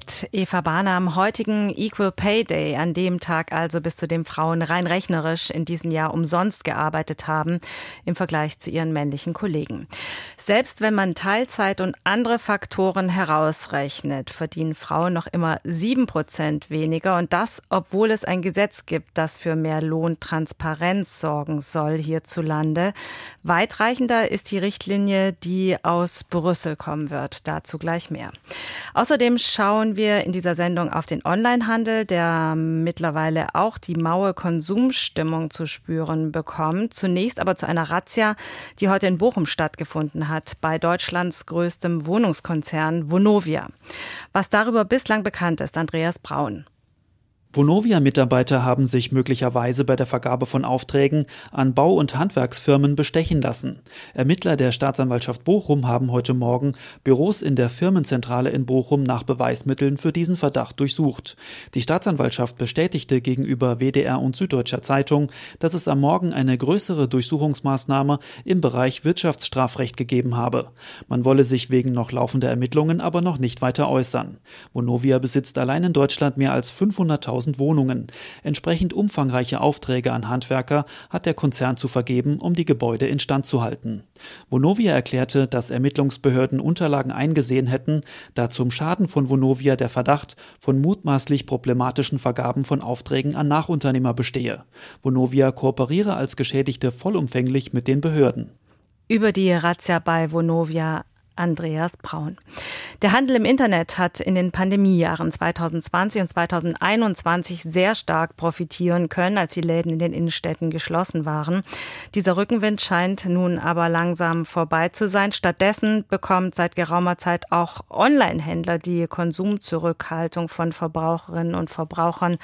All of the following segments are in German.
Mit Eva Bahner am heutigen Equal Pay Day, an dem Tag also, bis zu dem Frauen rein rechnerisch in diesem Jahr umsonst gearbeitet haben im Vergleich zu ihren männlichen Kollegen. Selbst wenn man Teilzeit und andere Faktoren herausrechnet, verdienen Frauen noch immer sieben Prozent weniger und das, obwohl es ein Gesetz gibt, das für mehr Lohntransparenz sorgen soll hierzulande. Weitreichender ist die Richtlinie, die aus Brüssel kommen wird. Dazu gleich mehr. Außerdem schauen schauen wir in dieser Sendung auf den Onlinehandel, der mittlerweile auch die maue Konsumstimmung zu spüren bekommt. Zunächst aber zu einer Razzia, die heute in Bochum stattgefunden hat, bei Deutschlands größtem Wohnungskonzern Vonovia. Was darüber bislang bekannt ist, Andreas Braun. Vonovia-Mitarbeiter haben sich möglicherweise bei der Vergabe von Aufträgen an Bau- und Handwerksfirmen bestechen lassen. Ermittler der Staatsanwaltschaft Bochum haben heute Morgen Büros in der Firmenzentrale in Bochum nach Beweismitteln für diesen Verdacht durchsucht. Die Staatsanwaltschaft bestätigte gegenüber WDR und Süddeutscher Zeitung, dass es am Morgen eine größere Durchsuchungsmaßnahme im Bereich Wirtschaftsstrafrecht gegeben habe. Man wolle sich wegen noch laufender Ermittlungen aber noch nicht weiter äußern. Vonovia besitzt allein in Deutschland mehr als 500.000 1000 Wohnungen. Entsprechend umfangreiche Aufträge an Handwerker hat der Konzern zu vergeben, um die Gebäude instand zu halten. Vonovia erklärte, dass Ermittlungsbehörden Unterlagen eingesehen hätten, da zum Schaden von Vonovia der Verdacht von mutmaßlich problematischen Vergaben von Aufträgen an Nachunternehmer bestehe. Vonovia kooperiere als Geschädigte vollumfänglich mit den Behörden. Über die Razzia bei Vonovia Andreas Braun. Der Handel im Internet hat in den Pandemiejahren 2020 und 2021 sehr stark profitieren können, als die Läden in den Innenstädten geschlossen waren. Dieser Rückenwind scheint nun aber langsam vorbei zu sein. Stattdessen bekommt seit geraumer Zeit auch Online-Händler die Konsumzurückhaltung von Verbraucherinnen und Verbrauchern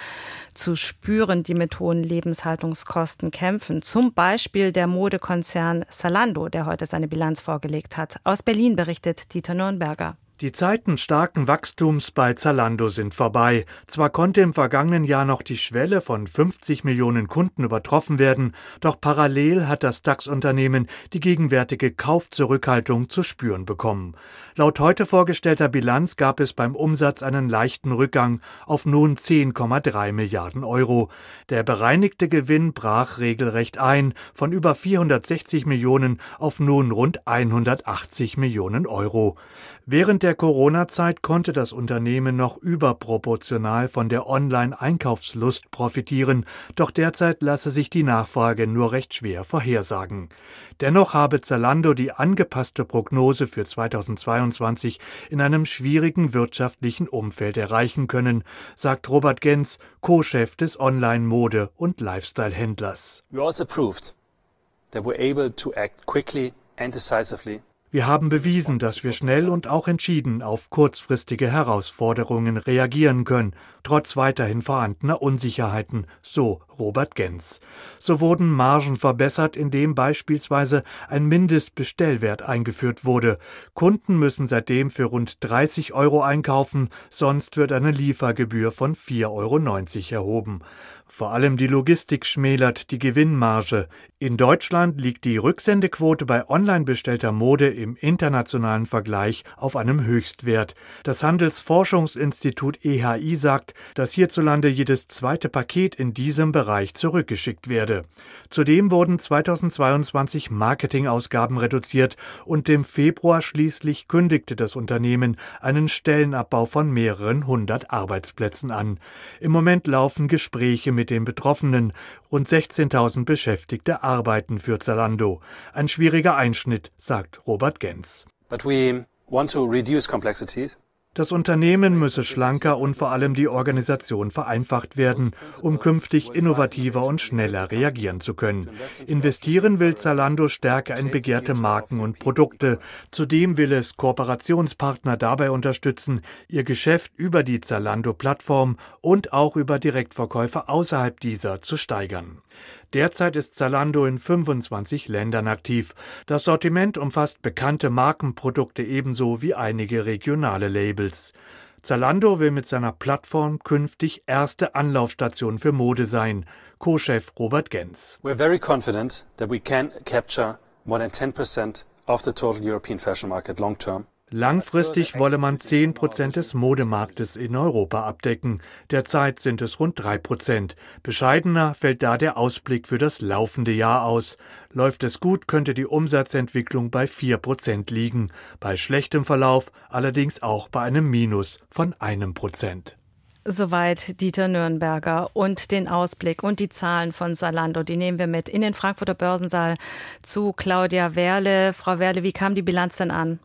zu spüren, die mit hohen Lebenshaltungskosten kämpfen. Zum Beispiel der Modekonzern Zalando, der heute seine Bilanz vorgelegt hat. Aus Berlin berichtet Dieter Nürnberger. Die Zeiten starken Wachstums bei Zalando sind vorbei. Zwar konnte im vergangenen Jahr noch die Schwelle von 50 Millionen Kunden übertroffen werden, doch parallel hat das DAX-Unternehmen die gegenwärtige Kaufzurückhaltung zu spüren bekommen. Laut heute vorgestellter Bilanz gab es beim Umsatz einen leichten Rückgang auf nun 10,3 Milliarden Euro. Der bereinigte Gewinn brach regelrecht ein, von über 460 Millionen auf nun rund 180 Millionen Euro. Während der Corona-Zeit konnte das Unternehmen noch überproportional von der Online-Einkaufslust profitieren, doch derzeit lasse sich die Nachfrage nur recht schwer vorhersagen. Dennoch habe Zalando die angepasste Prognose für 2022 in einem schwierigen wirtschaftlichen Umfeld erreichen können, sagt Robert Gens, Co-Chef des Online-Mode- und Lifestyle-Händlers. We also proved that we're able to act quickly and decisively wir haben bewiesen, dass wir schnell und auch entschieden auf kurzfristige Herausforderungen reagieren können, trotz weiterhin vorhandener Unsicherheiten, so Robert Gens. So wurden Margen verbessert, indem beispielsweise ein Mindestbestellwert eingeführt wurde. Kunden müssen seitdem für rund 30 Euro einkaufen, sonst wird eine Liefergebühr von 4,90 Euro erhoben. Vor allem die Logistik schmälert die Gewinnmarge. In Deutschland liegt die Rücksendequote bei online bestellter Mode im internationalen Vergleich auf einem Höchstwert. Das Handelsforschungsinstitut EHI sagt, dass hierzulande jedes zweite Paket in diesem Bereich zurückgeschickt werde. Zudem wurden 2022 Marketingausgaben reduziert und im Februar schließlich kündigte das Unternehmen einen Stellenabbau von mehreren hundert Arbeitsplätzen an. Im Moment laufen Gespräche mit den Betroffenen. Rund 16.000 Beschäftigte arbeiten für Zalando. Ein schwieriger Einschnitt, sagt Robert Gens. But we want to reduce complexities. Das Unternehmen müsse schlanker und vor allem die Organisation vereinfacht werden, um künftig innovativer und schneller reagieren zu können. Investieren will Zalando stärker in begehrte Marken und Produkte. Zudem will es Kooperationspartner dabei unterstützen, ihr Geschäft über die Zalando-Plattform und auch über Direktverkäufe außerhalb dieser zu steigern. Derzeit ist Zalando in 25 Ländern aktiv. Das Sortiment umfasst bekannte Markenprodukte ebenso wie einige regionale Labels. Zalando will mit seiner Plattform künftig erste Anlaufstation für Mode sein. Co-Chef Robert Gens. We're very confident that we can capture more than 10% of the total European fashion market long term. Langfristig wolle man 10 Prozent des Modemarktes in Europa abdecken. Derzeit sind es rund 3 Prozent. Bescheidener fällt da der Ausblick für das laufende Jahr aus. Läuft es gut, könnte die Umsatzentwicklung bei 4 Prozent liegen. Bei schlechtem Verlauf allerdings auch bei einem Minus von einem Prozent. Soweit Dieter Nürnberger und den Ausblick und die Zahlen von Salando, die nehmen wir mit in den Frankfurter Börsensaal zu Claudia Werle. Frau Werle, wie kam die Bilanz denn an?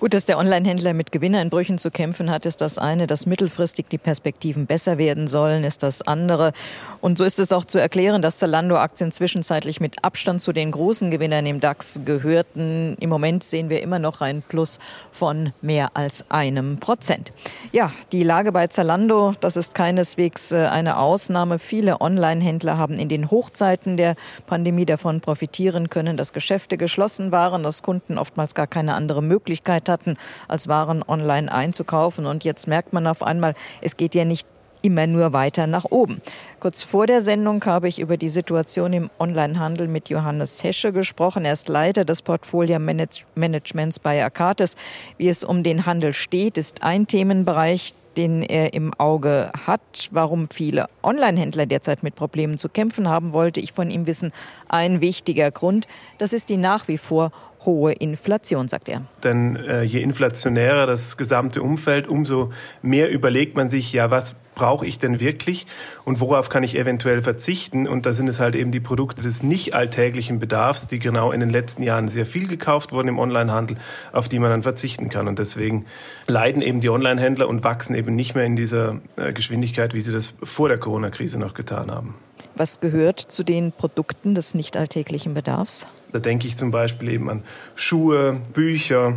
Gut, dass der Onlinehändler mit Gewinneinbrüchen zu kämpfen hat, ist das eine. Dass mittelfristig die Perspektiven besser werden sollen, ist das andere. Und so ist es auch zu erklären, dass Zalando-Aktien zwischenzeitlich mit Abstand zu den großen Gewinnern im DAX gehörten. Im Moment sehen wir immer noch ein Plus von mehr als einem Prozent. Ja, die Lage bei Zalando, das ist keineswegs äh, eine Ausnahme. Viele Onlinehändler haben in den Hochzeiten der Pandemie davon profitieren können, dass Geschäfte geschlossen waren, dass Kunden oftmals gar keine andere Möglichkeit Möglichkeit hatten, als Waren online einzukaufen. Und jetzt merkt man auf einmal, es geht ja nicht immer nur weiter nach oben. Kurz vor der Sendung habe ich über die Situation im Onlinehandel mit Johannes Hesche gesprochen. Er ist Leiter des Portfolio-Managements bei Akates. Wie es um den Handel steht, ist ein Themenbereich, den er im Auge hat. Warum viele Onlinehändler derzeit mit Problemen zu kämpfen haben, wollte ich von ihm wissen. Ein wichtiger Grund, das ist die nach wie vor hohe Inflation, sagt er. Denn äh, je inflationärer das gesamte Umfeld, umso mehr überlegt man sich, ja, was brauche ich denn wirklich und worauf kann ich eventuell verzichten? Und da sind es halt eben die Produkte des nicht alltäglichen Bedarfs, die genau in den letzten Jahren sehr viel gekauft wurden im Onlinehandel, auf die man dann verzichten kann. Und deswegen leiden eben die Onlinehändler und wachsen eben nicht mehr in dieser äh, Geschwindigkeit, wie sie das vor der Corona-Krise noch getan haben. Was gehört zu den Produkten des nicht alltäglichen Bedarfs? Da denke ich zum Beispiel eben an Schuhe, Bücher,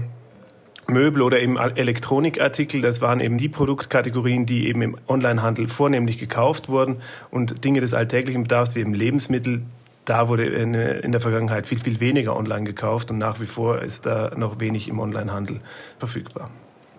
Möbel oder eben Elektronikartikel, das waren eben die Produktkategorien, die eben im Onlinehandel vornehmlich gekauft wurden und Dinge des alltäglichen Bedarfs wie eben Lebensmittel, da wurde in der Vergangenheit viel, viel weniger online gekauft und nach wie vor ist da noch wenig im Onlinehandel verfügbar.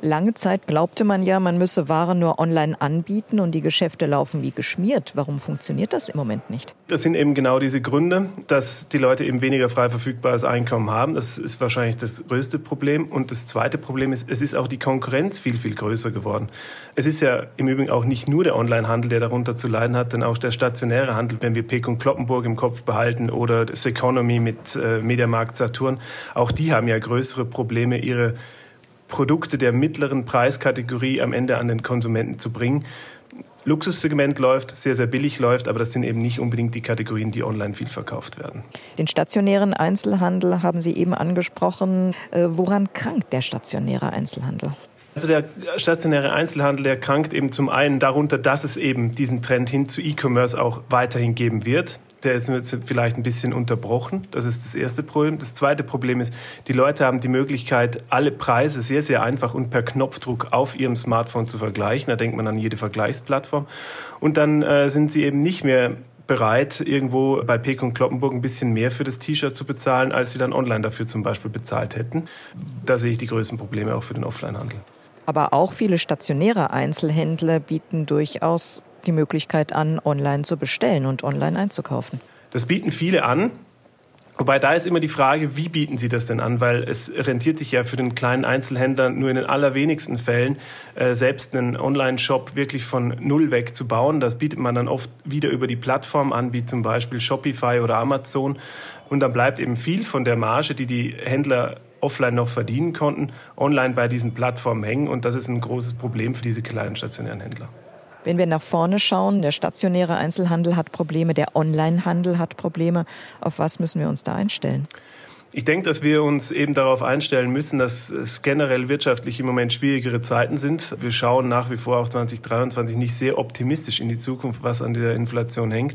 Lange Zeit glaubte man ja, man müsse Waren nur online anbieten und die Geschäfte laufen wie geschmiert. Warum funktioniert das im Moment nicht? Das sind eben genau diese Gründe, dass die Leute eben weniger frei verfügbares Einkommen haben. Das ist wahrscheinlich das größte Problem. Und das zweite Problem ist, es ist auch die Konkurrenz viel, viel größer geworden. Es ist ja im Übrigen auch nicht nur der Onlinehandel, der darunter zu leiden hat, denn auch der stationäre Handel, wenn wir Peek und Kloppenburg im Kopf behalten oder das Economy mit äh, Mediamarkt Saturn, auch die haben ja größere Probleme, ihre Produkte der mittleren Preiskategorie am Ende an den Konsumenten zu bringen. Luxussegment läuft, sehr, sehr billig läuft, aber das sind eben nicht unbedingt die Kategorien, die online viel verkauft werden. Den stationären Einzelhandel haben Sie eben angesprochen. Äh, woran krankt der stationäre Einzelhandel? Also der stationäre Einzelhandel, der krankt eben zum einen darunter, dass es eben diesen Trend hin zu E-Commerce auch weiterhin geben wird der ist jetzt vielleicht ein bisschen unterbrochen. Das ist das erste Problem. Das zweite Problem ist, die Leute haben die Möglichkeit, alle Preise sehr, sehr einfach und per Knopfdruck auf ihrem Smartphone zu vergleichen. Da denkt man an jede Vergleichsplattform. Und dann äh, sind sie eben nicht mehr bereit, irgendwo bei Peek und Kloppenburg ein bisschen mehr für das T-Shirt zu bezahlen, als sie dann online dafür zum Beispiel bezahlt hätten. Da sehe ich die größten Probleme auch für den Offline-Handel. Aber auch viele stationäre Einzelhändler bieten durchaus die Möglichkeit an, online zu bestellen und online einzukaufen. Das bieten viele an. Wobei da ist immer die Frage, wie bieten sie das denn an? Weil es rentiert sich ja für den kleinen Einzelhändler nur in den allerwenigsten Fällen, äh, selbst einen Online-Shop wirklich von null weg zu bauen. Das bietet man dann oft wieder über die Plattform an, wie zum Beispiel Shopify oder Amazon. Und dann bleibt eben viel von der Marge, die die Händler offline noch verdienen konnten, online bei diesen Plattformen hängen. Und das ist ein großes Problem für diese kleinen stationären Händler. Wenn wir nach vorne schauen, der stationäre Einzelhandel hat Probleme, der Onlinehandel hat Probleme. Auf was müssen wir uns da einstellen? Ich denke, dass wir uns eben darauf einstellen müssen, dass es generell wirtschaftlich im Moment schwierigere Zeiten sind. Wir schauen nach wie vor auch 2023 nicht sehr optimistisch in die Zukunft, was an der Inflation hängt.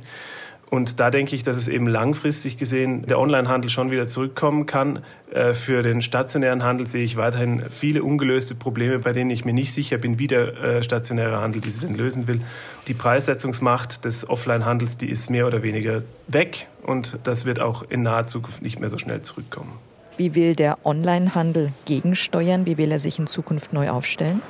Und da denke ich, dass es eben langfristig gesehen der Onlinehandel schon wieder zurückkommen kann. Äh, für den stationären Handel sehe ich weiterhin viele ungelöste Probleme, bei denen ich mir nicht sicher bin, wie der äh, stationäre Handel diese denn lösen will. Die Preissetzungsmacht des Offline-Handels, die ist mehr oder weniger weg und das wird auch in naher Zukunft nicht mehr so schnell zurückkommen. Wie will der Onlinehandel gegensteuern? Wie will er sich in Zukunft neu aufstellen?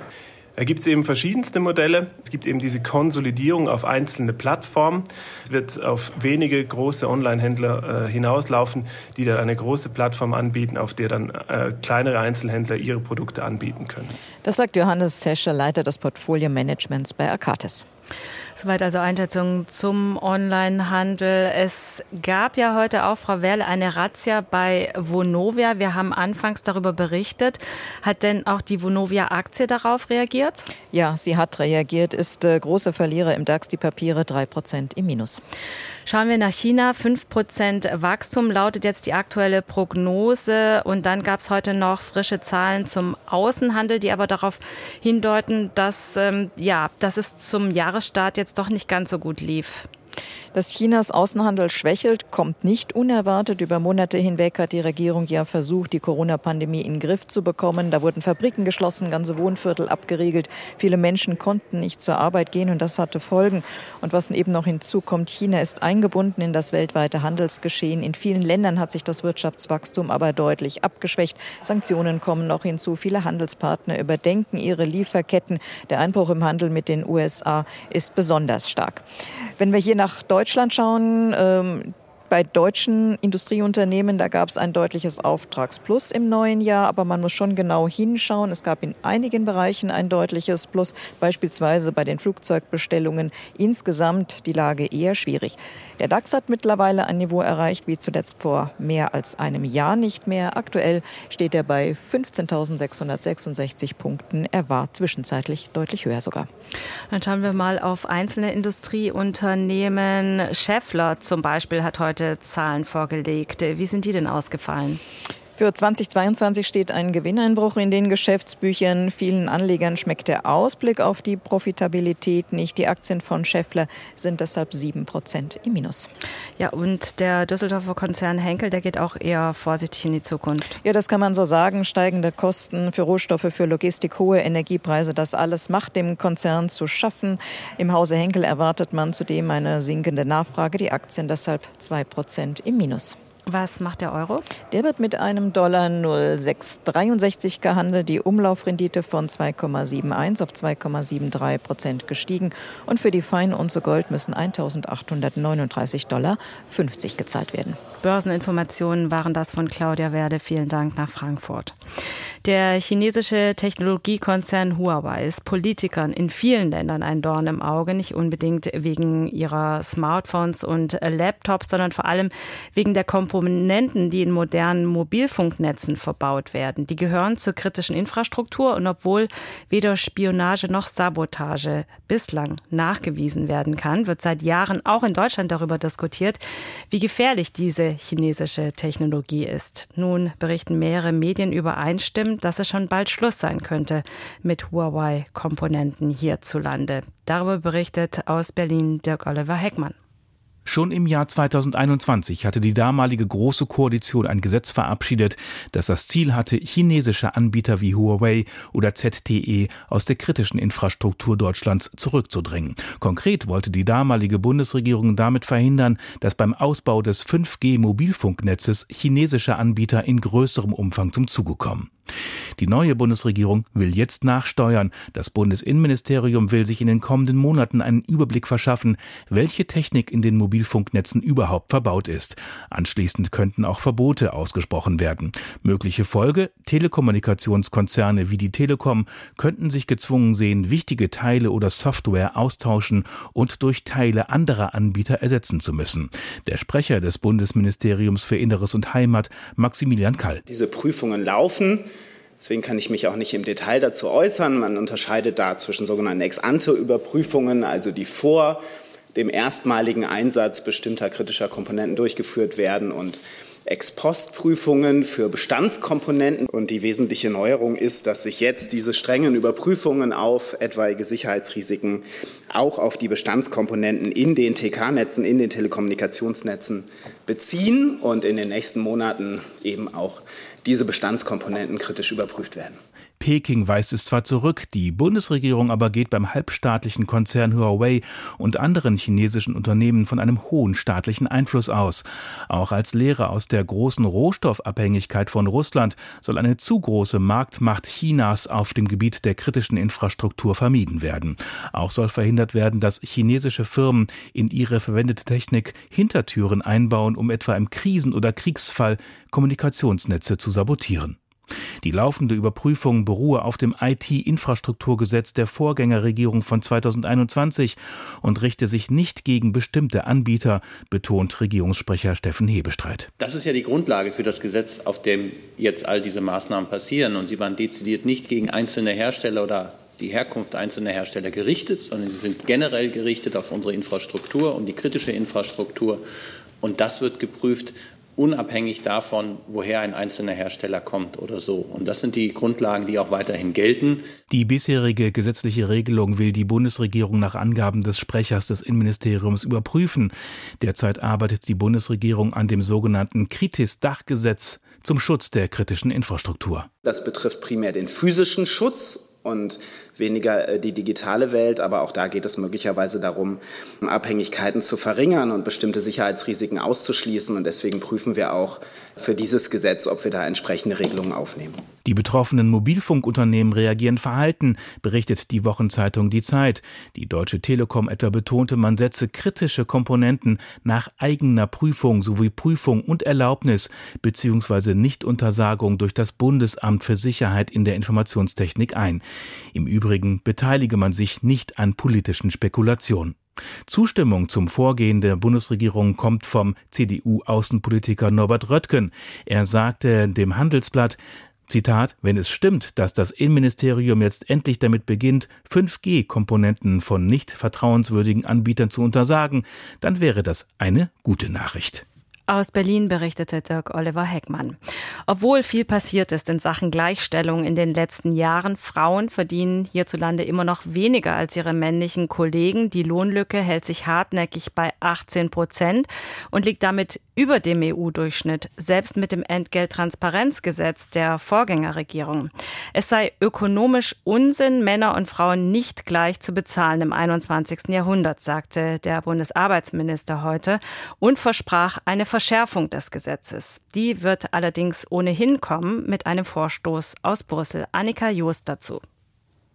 Da gibt es eben verschiedenste Modelle. Es gibt eben diese Konsolidierung auf einzelne Plattformen. Es wird auf wenige große Online-Händler äh, hinauslaufen, die dann eine große Plattform anbieten, auf der dann äh, kleinere Einzelhändler ihre Produkte anbieten können. Das sagt Johannes Sescher, Leiter des Portfolio-Managements bei Arcatis. Soweit also Einschätzung zum Onlinehandel. Es gab ja heute auch, Frau Werle, eine Razzia bei Vonovia. Wir haben anfangs darüber berichtet. Hat denn auch die Vonovia-Aktie darauf reagiert? Ja, sie hat reagiert, ist äh, große Verlierer im DAX, die Papiere drei Prozent im Minus. Schauen wir nach China. Fünf Prozent Wachstum lautet jetzt die aktuelle Prognose. Und dann gab es heute noch frische Zahlen zum Außenhandel, die aber darauf hindeuten, dass, ähm, ja, dass es zum Jahresstart jetzt doch nicht ganz so gut lief. Dass Chinas Außenhandel schwächelt, kommt nicht unerwartet. Über Monate hinweg hat die Regierung ja versucht, die Corona-Pandemie in den Griff zu bekommen. Da wurden Fabriken geschlossen, ganze Wohnviertel abgeriegelt. Viele Menschen konnten nicht zur Arbeit gehen und das hatte Folgen. Und was eben noch hinzukommt, China ist eingebunden in das weltweite Handelsgeschehen. In vielen Ländern hat sich das Wirtschaftswachstum aber deutlich abgeschwächt. Sanktionen kommen noch hinzu. Viele Handelspartner überdenken ihre Lieferketten. Der Einbruch im Handel mit den USA ist besonders stark. Wenn wir hier nach Deutschland Deutschland schauen, ähm, bei deutschen Industrieunternehmen, da gab es ein deutliches Auftragsplus im neuen Jahr, aber man muss schon genau hinschauen. Es gab in einigen Bereichen ein deutliches Plus, beispielsweise bei den Flugzeugbestellungen. Insgesamt die Lage eher schwierig. Der DAX hat mittlerweile ein Niveau erreicht wie zuletzt vor mehr als einem Jahr nicht mehr. Aktuell steht er bei 15.666 Punkten. Er war zwischenzeitlich deutlich höher sogar. Dann schauen wir mal auf einzelne Industrieunternehmen. Scheffler zum Beispiel hat heute Zahlen vorgelegt. Wie sind die denn ausgefallen? Für 2022 steht ein Gewinneinbruch in den Geschäftsbüchern. Vielen Anlegern schmeckt der Ausblick auf die Profitabilität nicht. Die Aktien von Scheffler sind deshalb sieben Prozent im Minus. Ja, und der Düsseldorfer Konzern Henkel, der geht auch eher vorsichtig in die Zukunft. Ja, das kann man so sagen. Steigende Kosten für Rohstoffe, für Logistik, hohe Energiepreise, das alles macht dem Konzern zu schaffen. Im Hause Henkel erwartet man zudem eine sinkende Nachfrage. Die Aktien deshalb zwei Prozent im Minus. Was macht der Euro? Der wird mit einem Dollar 0,663 gehandelt. Die Umlaufrendite von 2,71 auf 2,73 Prozent gestiegen. Und für die Feinunze Gold müssen 1.839 Dollar 50 gezahlt werden. Börseninformationen waren das von Claudia Werde. Vielen Dank nach Frankfurt. Der chinesische Technologiekonzern Huawei ist Politikern in vielen Ländern ein Dorn im Auge, nicht unbedingt wegen ihrer Smartphones und Laptops, sondern vor allem wegen der Komponenten, die in modernen Mobilfunknetzen verbaut werden. Die gehören zur kritischen Infrastruktur und obwohl weder Spionage noch Sabotage bislang nachgewiesen werden kann, wird seit Jahren auch in Deutschland darüber diskutiert, wie gefährlich diese chinesische Technologie ist. Nun berichten mehrere Medien übereinstimmend, dass es schon bald Schluss sein könnte mit Huawei-Komponenten hierzulande. Darüber berichtet aus Berlin Dirk Oliver Heckmann. Schon im Jahr 2021 hatte die damalige Große Koalition ein Gesetz verabschiedet, das das Ziel hatte, chinesische Anbieter wie Huawei oder ZTE aus der kritischen Infrastruktur Deutschlands zurückzudrängen. Konkret wollte die damalige Bundesregierung damit verhindern, dass beim Ausbau des 5G-Mobilfunknetzes chinesische Anbieter in größerem Umfang zum Zuge kommen. Die neue Bundesregierung will jetzt nachsteuern. Das Bundesinnenministerium will sich in den kommenden Monaten einen Überblick verschaffen, welche Technik in den Mobilfunknetzen überhaupt verbaut ist. Anschließend könnten auch Verbote ausgesprochen werden. Mögliche Folge? Telekommunikationskonzerne wie die Telekom könnten sich gezwungen sehen, wichtige Teile oder Software austauschen und durch Teile anderer Anbieter ersetzen zu müssen. Der Sprecher des Bundesministeriums für Inneres und Heimat, Maximilian Kall. Diese Prüfungen laufen. Deswegen kann ich mich auch nicht im Detail dazu äußern. Man unterscheidet da zwischen sogenannten Ex-ante-Überprüfungen, also die vor dem erstmaligen Einsatz bestimmter kritischer Komponenten durchgeführt werden und Ex-Post-Prüfungen für Bestandskomponenten. Und die wesentliche Neuerung ist, dass sich jetzt diese strengen Überprüfungen auf etwaige Sicherheitsrisiken auch auf die Bestandskomponenten in den TK-Netzen, in den Telekommunikationsnetzen beziehen und in den nächsten Monaten eben auch diese Bestandskomponenten kritisch überprüft werden. Peking weist es zwar zurück, die Bundesregierung aber geht beim halbstaatlichen Konzern Huawei und anderen chinesischen Unternehmen von einem hohen staatlichen Einfluss aus. Auch als Lehre aus der großen Rohstoffabhängigkeit von Russland soll eine zu große Marktmacht Chinas auf dem Gebiet der kritischen Infrastruktur vermieden werden. Auch soll verhindert werden, dass chinesische Firmen in ihre verwendete Technik Hintertüren einbauen, um etwa im Krisen- oder Kriegsfall Kommunikationsnetze zu sabotieren. Die laufende Überprüfung beruhe auf dem IT-Infrastrukturgesetz der Vorgängerregierung von 2021 und richte sich nicht gegen bestimmte Anbieter, betont Regierungssprecher Steffen Hebestreit. Das ist ja die Grundlage für das Gesetz, auf dem jetzt all diese Maßnahmen passieren. Und sie waren dezidiert nicht gegen einzelne Hersteller oder die Herkunft einzelner Hersteller gerichtet, sondern sie sind generell gerichtet auf unsere Infrastruktur, um die kritische Infrastruktur. Und das wird geprüft, unabhängig davon, woher ein einzelner Hersteller kommt oder so. Und das sind die Grundlagen, die auch weiterhin gelten. Die bisherige gesetzliche Regelung will die Bundesregierung nach Angaben des Sprechers des Innenministeriums überprüfen. Derzeit arbeitet die Bundesregierung an dem sogenannten Kritis-Dachgesetz zum Schutz der kritischen Infrastruktur. Das betrifft primär den physischen Schutz und weniger äh, die digitale Welt. Aber auch da geht es möglicherweise darum, Abhängigkeiten zu verringern und bestimmte Sicherheitsrisiken auszuschließen. Und deswegen prüfen wir auch für dieses Gesetz, ob wir da entsprechende Regelungen aufnehmen. Die betroffenen Mobilfunkunternehmen reagieren verhalten, berichtet die Wochenzeitung Die Zeit. Die Deutsche Telekom etwa betonte, man setze kritische Komponenten nach eigener Prüfung sowie Prüfung und Erlaubnis bzw. Nichtuntersagung durch das Bundesamt für Sicherheit in der Informationstechnik ein. Im Übrigen beteilige man sich nicht an politischen Spekulationen. Zustimmung zum Vorgehen der Bundesregierung kommt vom CDU-Außenpolitiker Norbert Röttgen. Er sagte dem Handelsblatt, Zitat, wenn es stimmt, dass das Innenministerium jetzt endlich damit beginnt, 5G-Komponenten von nicht vertrauenswürdigen Anbietern zu untersagen, dann wäre das eine gute Nachricht. Aus Berlin berichtete Dirk Oliver Heckmann. Obwohl viel passiert ist in Sachen Gleichstellung in den letzten Jahren, Frauen verdienen hierzulande immer noch weniger als ihre männlichen Kollegen. Die Lohnlücke hält sich hartnäckig bei 18 Prozent und liegt damit über dem EU-Durchschnitt, selbst mit dem Entgelttransparenzgesetz der Vorgängerregierung. Es sei ökonomisch Unsinn, Männer und Frauen nicht gleich zu bezahlen im 21. Jahrhundert, sagte der Bundesarbeitsminister heute und versprach eine Verschärfung des Gesetzes. Die wird allerdings ohnehin kommen mit einem Vorstoß aus Brüssel. Annika Joost dazu.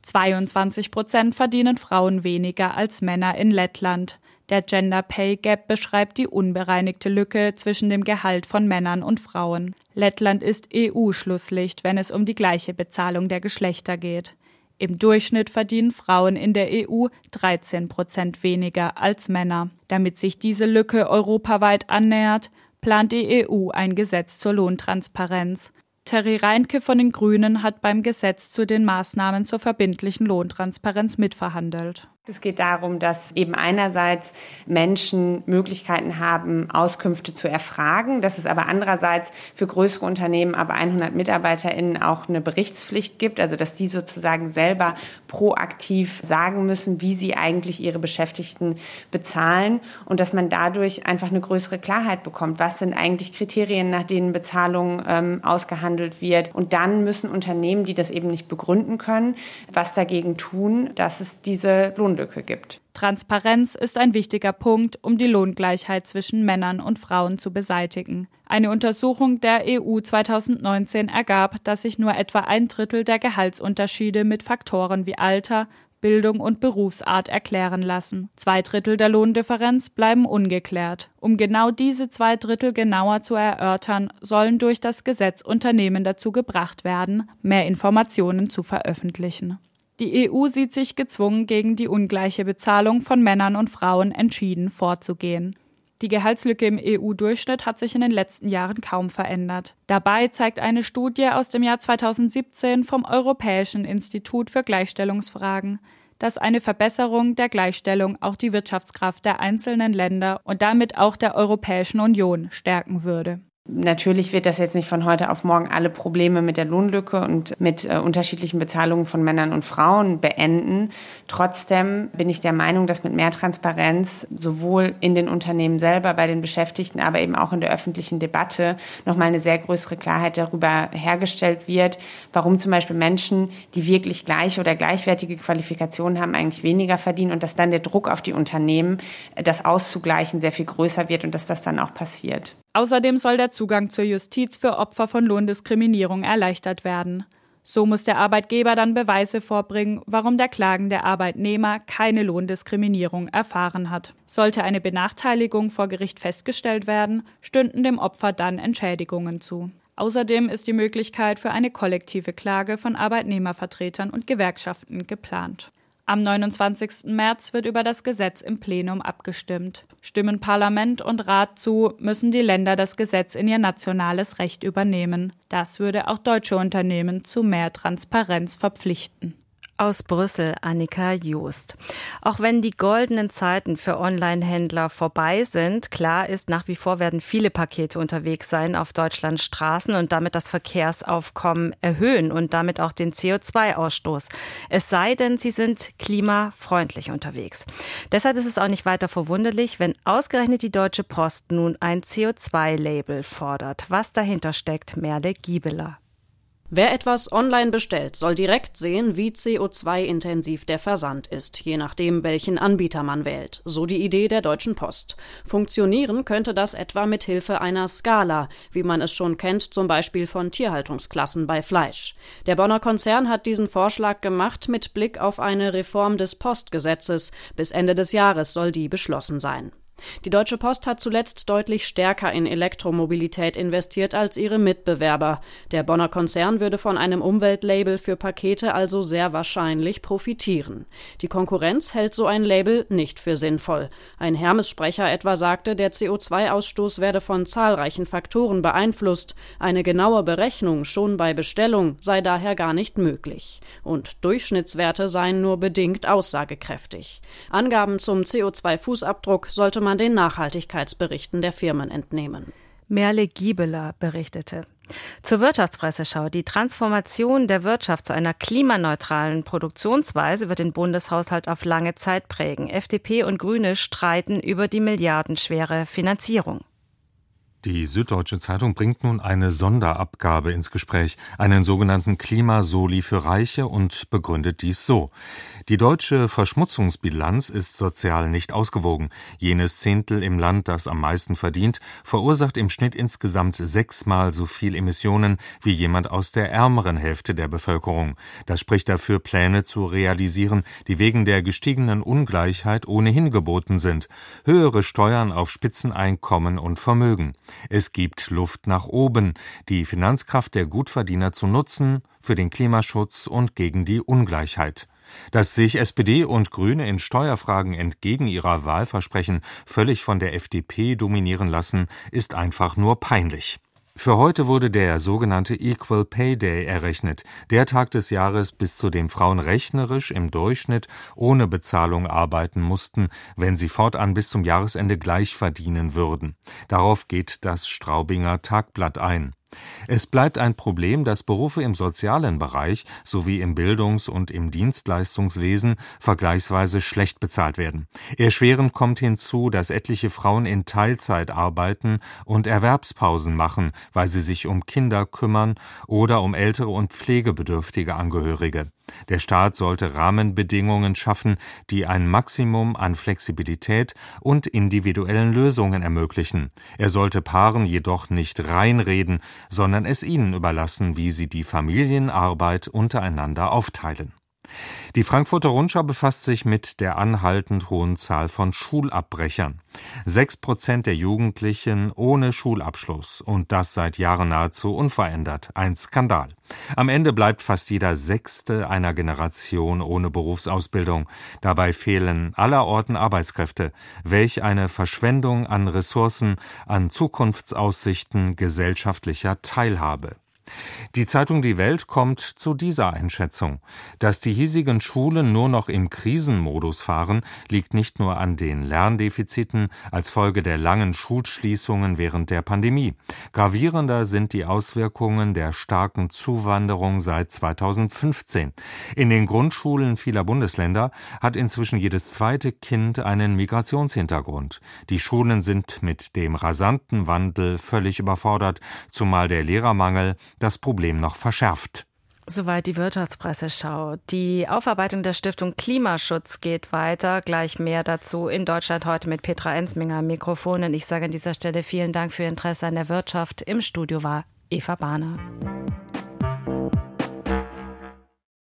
22 Prozent verdienen Frauen weniger als Männer in Lettland. Der Gender Pay Gap beschreibt die unbereinigte Lücke zwischen dem Gehalt von Männern und Frauen. Lettland ist EU-Schlusslicht, wenn es um die gleiche Bezahlung der Geschlechter geht. Im Durchschnitt verdienen Frauen in der EU 13 Prozent weniger als Männer. Damit sich diese Lücke europaweit annähert, plant die EU ein Gesetz zur Lohntransparenz. Terry Reinke von den Grünen hat beim Gesetz zu den Maßnahmen zur verbindlichen Lohntransparenz mitverhandelt. Es geht darum, dass eben einerseits Menschen Möglichkeiten haben, Auskünfte zu erfragen, dass es aber andererseits für größere Unternehmen ab 100 MitarbeiterInnen auch eine Berichtspflicht gibt, also dass die sozusagen selber proaktiv sagen müssen, wie sie eigentlich ihre Beschäftigten bezahlen und dass man dadurch einfach eine größere Klarheit bekommt. Was sind eigentlich Kriterien, nach denen Bezahlung ähm, ausgehandelt wird? Und dann müssen Unternehmen, die das eben nicht begründen können, was dagegen tun, dass es diese Lohn Lohnlücke gibt. Transparenz ist ein wichtiger Punkt, um die Lohngleichheit zwischen Männern und Frauen zu beseitigen. Eine Untersuchung der EU 2019 ergab, dass sich nur etwa ein Drittel der Gehaltsunterschiede mit Faktoren wie Alter, Bildung und Berufsart erklären lassen. Zwei Drittel der Lohndifferenz bleiben ungeklärt. Um genau diese zwei Drittel genauer zu erörtern, sollen durch das Gesetz Unternehmen dazu gebracht werden, mehr Informationen zu veröffentlichen. Die EU sieht sich gezwungen, gegen die ungleiche Bezahlung von Männern und Frauen entschieden vorzugehen. Die Gehaltslücke im EU-Durchschnitt hat sich in den letzten Jahren kaum verändert. Dabei zeigt eine Studie aus dem Jahr 2017 vom Europäischen Institut für Gleichstellungsfragen, dass eine Verbesserung der Gleichstellung auch die Wirtschaftskraft der einzelnen Länder und damit auch der Europäischen Union stärken würde. Natürlich wird das jetzt nicht von heute auf morgen alle Probleme mit der Lohnlücke und mit äh, unterschiedlichen Bezahlungen von Männern und Frauen beenden. Trotzdem bin ich der Meinung, dass mit mehr Transparenz sowohl in den Unternehmen selber, bei den Beschäftigten, aber eben auch in der öffentlichen Debatte nochmal eine sehr größere Klarheit darüber hergestellt wird, warum zum Beispiel Menschen, die wirklich gleiche oder gleichwertige Qualifikationen haben, eigentlich weniger verdienen und dass dann der Druck auf die Unternehmen, das auszugleichen, sehr viel größer wird und dass das dann auch passiert. Außerdem soll der Zugang zur Justiz für Opfer von Lohndiskriminierung erleichtert werden. So muss der Arbeitgeber dann Beweise vorbringen, warum der klagende Arbeitnehmer keine Lohndiskriminierung erfahren hat. Sollte eine Benachteiligung vor Gericht festgestellt werden, stünden dem Opfer dann Entschädigungen zu. Außerdem ist die Möglichkeit für eine kollektive Klage von Arbeitnehmervertretern und Gewerkschaften geplant. Am 29. März wird über das Gesetz im Plenum abgestimmt. Stimmen Parlament und Rat zu, müssen die Länder das Gesetz in ihr nationales Recht übernehmen. Das würde auch deutsche Unternehmen zu mehr Transparenz verpflichten. Aus Brüssel, Annika Joost. Auch wenn die goldenen Zeiten für Online-Händler vorbei sind, klar ist, nach wie vor werden viele Pakete unterwegs sein auf Deutschlands Straßen und damit das Verkehrsaufkommen erhöhen und damit auch den CO2-Ausstoß. Es sei denn, sie sind klimafreundlich unterwegs. Deshalb ist es auch nicht weiter verwunderlich, wenn ausgerechnet die Deutsche Post nun ein CO2-Label fordert. Was dahinter steckt, Merle Giebeler. Wer etwas online bestellt, soll direkt sehen, wie CO2-intensiv der Versand ist, je nachdem, welchen Anbieter man wählt. So die Idee der Deutschen Post. Funktionieren könnte das etwa mit Hilfe einer Skala, wie man es schon kennt, zum Beispiel von Tierhaltungsklassen bei Fleisch. Der Bonner Konzern hat diesen Vorschlag gemacht mit Blick auf eine Reform des Postgesetzes. Bis Ende des Jahres soll die beschlossen sein. Die Deutsche Post hat zuletzt deutlich stärker in Elektromobilität investiert als ihre Mitbewerber. Der Bonner Konzern würde von einem Umweltlabel für Pakete also sehr wahrscheinlich profitieren. Die Konkurrenz hält so ein Label nicht für sinnvoll. Ein Hermes-Sprecher etwa sagte, der CO2-Ausstoß werde von zahlreichen Faktoren beeinflusst. Eine genaue Berechnung schon bei Bestellung sei daher gar nicht möglich. Und Durchschnittswerte seien nur bedingt aussagekräftig. Angaben zum CO2-Fußabdruck sollte man den Nachhaltigkeitsberichten der Firmen entnehmen. Merle Giebeler berichtete. Zur Wirtschaftspresseschau. Die Transformation der Wirtschaft zu einer klimaneutralen Produktionsweise wird den Bundeshaushalt auf lange Zeit prägen. FDP und Grüne streiten über die milliardenschwere Finanzierung. Die Süddeutsche Zeitung bringt nun eine Sonderabgabe ins Gespräch, einen sogenannten Klimasoli für Reiche und begründet dies so. Die deutsche Verschmutzungsbilanz ist sozial nicht ausgewogen. Jenes Zehntel im Land, das am meisten verdient, verursacht im Schnitt insgesamt sechsmal so viel Emissionen wie jemand aus der ärmeren Hälfte der Bevölkerung. Das spricht dafür, Pläne zu realisieren, die wegen der gestiegenen Ungleichheit ohnehin geboten sind. Höhere Steuern auf Spitzeneinkommen und Vermögen. Es gibt Luft nach oben, die Finanzkraft der Gutverdiener zu nutzen für den Klimaschutz und gegen die Ungleichheit. Dass sich SPD und Grüne in Steuerfragen entgegen ihrer Wahlversprechen völlig von der FDP dominieren lassen, ist einfach nur peinlich. Für heute wurde der sogenannte Equal Pay Day errechnet, der Tag des Jahres, bis zu dem Frauen rechnerisch im Durchschnitt ohne Bezahlung arbeiten mussten, wenn sie fortan bis zum Jahresende gleich verdienen würden. Darauf geht das Straubinger Tagblatt ein. Es bleibt ein Problem, dass Berufe im sozialen Bereich sowie im Bildungs- und im Dienstleistungswesen vergleichsweise schlecht bezahlt werden. Erschwerend kommt hinzu, dass etliche Frauen in Teilzeit arbeiten und Erwerbspausen machen, weil sie sich um Kinder kümmern oder um ältere und pflegebedürftige Angehörige. Der Staat sollte Rahmenbedingungen schaffen, die ein Maximum an Flexibilität und individuellen Lösungen ermöglichen. Er sollte Paaren jedoch nicht reinreden, sondern es ihnen überlassen, wie sie die Familienarbeit untereinander aufteilen. Die Frankfurter Rundschau befasst sich mit der anhaltend hohen Zahl von Schulabbrechern. Sechs Prozent der Jugendlichen ohne Schulabschluss und das seit Jahren nahezu unverändert. Ein Skandal. Am Ende bleibt fast jeder Sechste einer Generation ohne Berufsausbildung. Dabei fehlen allerorten Arbeitskräfte. Welch eine Verschwendung an Ressourcen, an Zukunftsaussichten gesellschaftlicher Teilhabe. Die Zeitung Die Welt kommt zu dieser Einschätzung. Dass die hiesigen Schulen nur noch im Krisenmodus fahren, liegt nicht nur an den Lerndefiziten als Folge der langen Schulschließungen während der Pandemie. Gravierender sind die Auswirkungen der starken Zuwanderung seit 2015. In den Grundschulen vieler Bundesländer hat inzwischen jedes zweite Kind einen Migrationshintergrund. Die Schulen sind mit dem rasanten Wandel völlig überfordert, zumal der Lehrermangel das Problem noch verschärft. Soweit die Wirtschaftspresseschau. Die Aufarbeitung der Stiftung Klimaschutz geht weiter. Gleich mehr dazu in Deutschland heute mit Petra Ensminger am Mikrofon. Und ich sage an dieser Stelle vielen Dank für Ihr Interesse an der Wirtschaft. Im Studio war Eva Bahner.